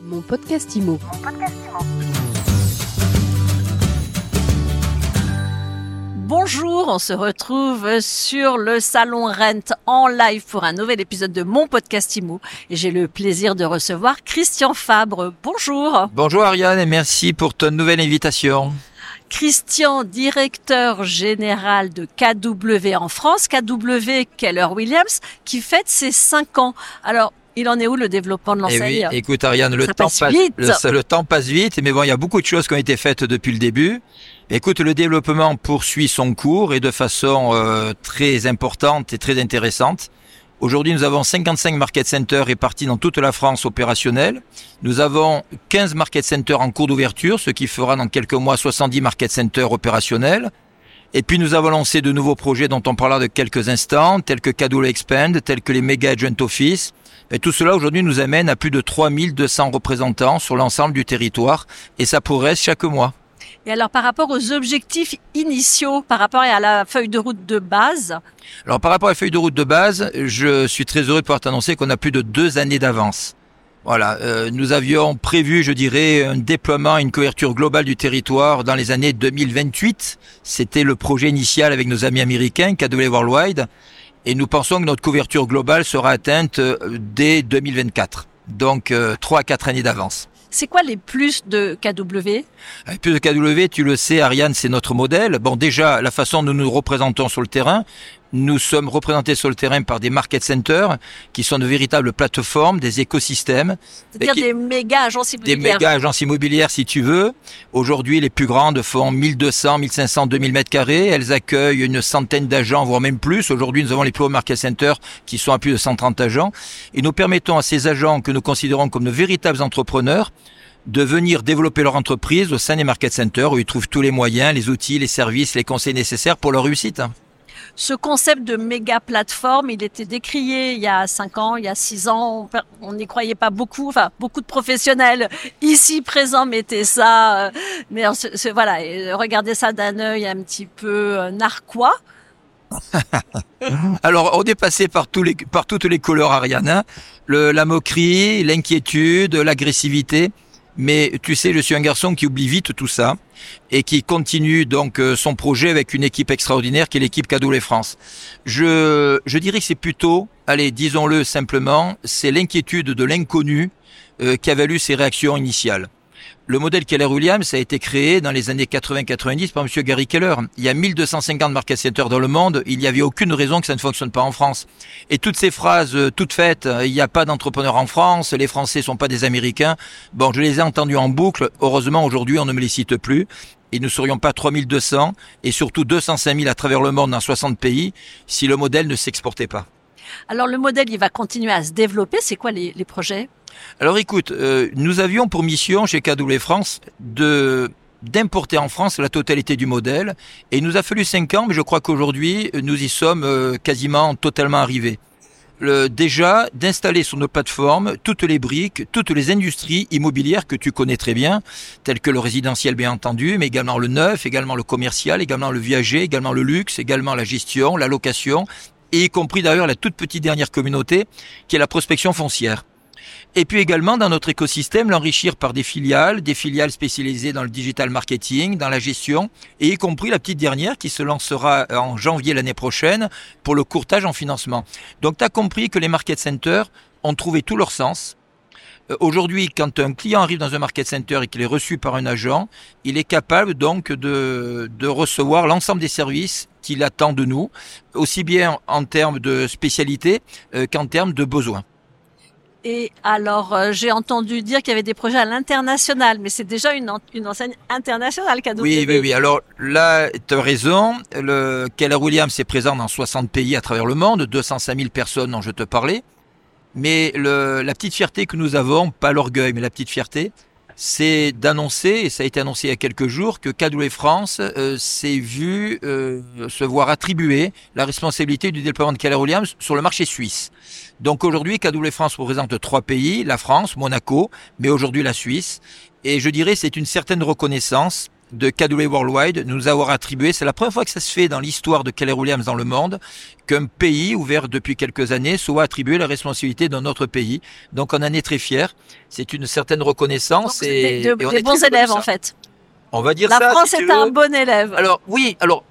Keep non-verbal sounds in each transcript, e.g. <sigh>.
Mon podcast IMO. Bonjour, on se retrouve sur le salon Rent en live pour un nouvel épisode de mon podcast IMO et j'ai le plaisir de recevoir Christian Fabre. Bonjour. Bonjour Ariane et merci pour ton nouvelle invitation. Christian, directeur général de KW en France, KW Keller Williams, qui fête ses 5 ans. Alors, il en est où le développement de Eh oui, l'enseigne? écoute Ariane, le Ça temps passe vite. le, le temps passe vite, mais bon, il y a beaucoup de choses qui ont été faites depuis le début. Écoute, le développement poursuit son cours et de façon euh, très importante et très intéressante. Aujourd'hui, nous avons 55 market centers répartis dans toute la France opérationnels. Nous avons 15 market centers en cours d'ouverture, ce qui fera dans quelques mois 70 market centers opérationnels. Et puis nous avons lancé de nouveaux projets dont on parlera de quelques instants, tels que Cadeau Expand, tels que les Mega Agent Office. Et tout cela aujourd'hui nous amène à plus de 3200 représentants sur l'ensemble du territoire et ça progresse chaque mois. Et alors, par rapport aux objectifs initiaux, par rapport à la feuille de route de base, Alors par rapport à la feuille de route de base, je suis très heureux de pouvoir t'annoncer qu'on a plus de deux années d'avance. Voilà, euh, nous avions prévu, je dirais, un déploiement, une couverture globale du territoire dans les années 2028. C'était le projet initial avec nos amis américains, KW Worldwide, et nous pensons que notre couverture globale sera atteinte euh, dès 2024. Donc euh, trois à quatre années d'avance. c'est quoi les plus de KW Avec plus de KW, tu le sais, Ariane, c'est notre modèle. Bon, déjà, la façon dont nous nous représentons sur le terrain, nous sommes représentés sur le terrain par des market centers qui sont de véritables plateformes, des écosystèmes, C'est-à-dire des méga agences des immobilières. méga agences immobilières, si tu veux. Aujourd'hui, les plus grandes font 1200, 1500, 2000 mètres carrés. Elles accueillent une centaine d'agents, voire même plus. Aujourd'hui, nous avons les plus hauts market centers qui sont à plus de 130 agents. Et nous permettons à ces agents que nous considérons comme de véritables entrepreneurs de venir développer leur entreprise au sein des market centers où ils trouvent tous les moyens, les outils, les services, les conseils nécessaires pour leur réussite. Ce concept de méga plateforme, il était décrié il y a cinq ans, il y a six ans. On n'y croyait pas beaucoup. Enfin, beaucoup de professionnels ici présents mettaient ça. euh, Mais voilà, regardez ça d'un œil un petit peu euh, narquois. <laughs> Alors, on est passé par, toutes les couleurs, Ariane. hein. La moquerie, l'inquiétude, l'agressivité. Mais tu sais, je suis un garçon qui oublie vite tout ça et qui continue donc euh, son projet avec une équipe extraordinaire qui est l'équipe Cadolet France. Je, je dirais que c'est plutôt, allez, disons-le simplement, c'est l'inquiétude de l'inconnu euh, qui a valu ses réactions initiales. Le modèle Keller Williams a été créé dans les années 80-90 par Monsieur Gary Keller. Il y a 1250 market centers dans le monde. Il n'y avait aucune raison que ça ne fonctionne pas en France. Et toutes ces phrases euh, toutes faites, euh, il n'y a pas d'entrepreneurs en France, les Français sont pas des Américains. Bon, je les ai entendues en boucle. Heureusement, aujourd'hui, on ne me les cite plus. Et nous ne serions pas 3200 et surtout 205 000 à travers le monde dans 60 pays si le modèle ne s'exportait pas. Alors le modèle, il va continuer à se développer. C'est quoi les, projets? Alors écoute, euh, nous avions pour mission chez KW France de d'importer en France la totalité du modèle et il nous a fallu cinq ans, mais je crois qu'aujourd'hui nous y sommes euh, quasiment totalement arrivés. Déjà d'installer sur nos plateformes toutes les briques, toutes les industries immobilières que tu connais très bien, telles que le résidentiel bien entendu, mais également le neuf, également le commercial, également le viager, également le luxe, également la gestion, la location, et y compris d'ailleurs la toute petite dernière communauté qui est la prospection foncière. Et puis également dans notre écosystème, l'enrichir par des filiales, des filiales spécialisées dans le digital marketing, dans la gestion, et y compris la petite dernière qui se lancera en janvier l'année prochaine pour le courtage en financement. Donc tu as compris que les market centers ont trouvé tout leur sens. Euh, Aujourd'hui, quand un client arrive dans un market center et qu'il est reçu par un agent, il est capable donc de, de recevoir l'ensemble des services qu'il attend de nous, aussi bien en termes de spécialité euh, qu'en termes de besoins. Et alors, euh, j'ai entendu dire qu'il y avait des projets à l'international, mais c'est déjà une, en- une enseigne internationale, KW. Oui, oui, oui. Alors là, tu as raison. Le Keller Williams est présent dans 60 pays à travers le monde, 205 000 personnes dont je te parlais. Mais le, la petite fierté que nous avons, pas l'orgueil, mais la petite fierté, c'est d'annoncer, et ça a été annoncé il y a quelques jours, que Cadouet France euh, s'est vu euh, se voir attribuer la responsabilité du déploiement de Keller sur le marché suisse. Donc aujourd'hui, Cadouet France représente trois pays, la France, Monaco, mais aujourd'hui la Suisse. Et je dirais c'est une certaine reconnaissance de KW Worldwide nous avoir attribué, c'est la première fois que ça se fait dans l'histoire de Keller Williams dans le monde, qu'un pays ouvert depuis quelques années soit attribué la responsabilité d'un autre pays. Donc on en est très fiers. C'est une certaine reconnaissance et, des, et bons élèves en fait. On va dire la ça. La France est un bon élève. Alors oui, alors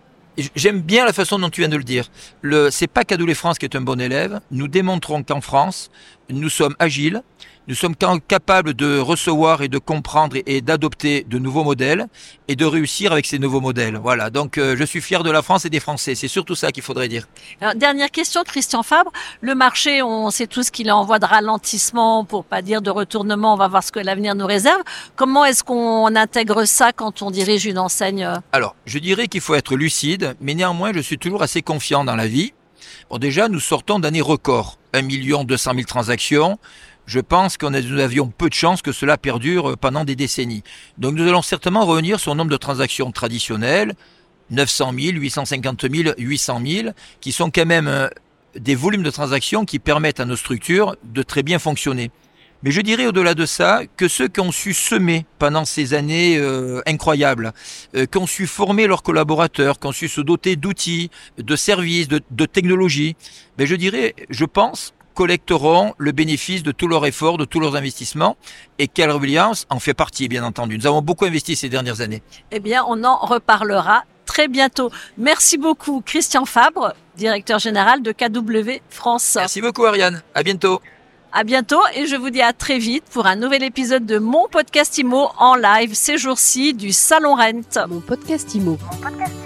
J'aime bien la façon dont tu viens de le dire. Le, c'est pas Cadoulé France qui est un bon élève. Nous démontrons qu'en France, nous sommes agiles, nous sommes capables de recevoir et de comprendre et, d'adopter de nouveaux modèles et de réussir avec ces nouveaux modèles. Voilà. Donc, euh, je suis fier de la France et des Français. C'est surtout ça qu'il faudrait dire. Alors, dernière question, Christian Fabre. Le marché, on sait tous qu'il est en voie de ralentissement, pour pas dire de retournement. On va voir ce que l'avenir nous réserve. Comment est-ce qu'on intègre ça quand on dirige une enseigne? Alors, je dirais qu'il faut être lucide, mais néanmoins, je suis toujours assez confiant dans la vie. Bon, déjà, nous sortons d'années records. 1 million 200 000 transactions je pense qu'on nous avions peu de chances que cela perdure pendant des décennies. Donc nous allons certainement revenir sur le nombre de transactions traditionnelles, 900 000, 850 000, 800 000, qui sont quand même euh, des volumes de transactions qui permettent à nos structures de très bien fonctionner. Mais je dirais au-delà de ça que ceux qui ont su semer pendant ces années euh, incroyables, euh, qui ont su former leurs collaborateurs, qui ont su se doter d'outils, de services, de, de technologies, ben je dirais, je pense collecteront le bénéfice de tous leurs efforts, de tous leurs investissements. Et Keller Williams en fait partie, bien entendu. Nous avons beaucoup investi ces dernières années. Eh bien, on en reparlera très bientôt. Merci beaucoup, Christian Fabre, directeur général de KW France. Merci beaucoup, Ariane. À bientôt. À bientôt et je vous dis à très vite pour un nouvel épisode de mon podcast IMO en live ces jours-ci du Salon Rent. Mon podcast IMO. Mon podcast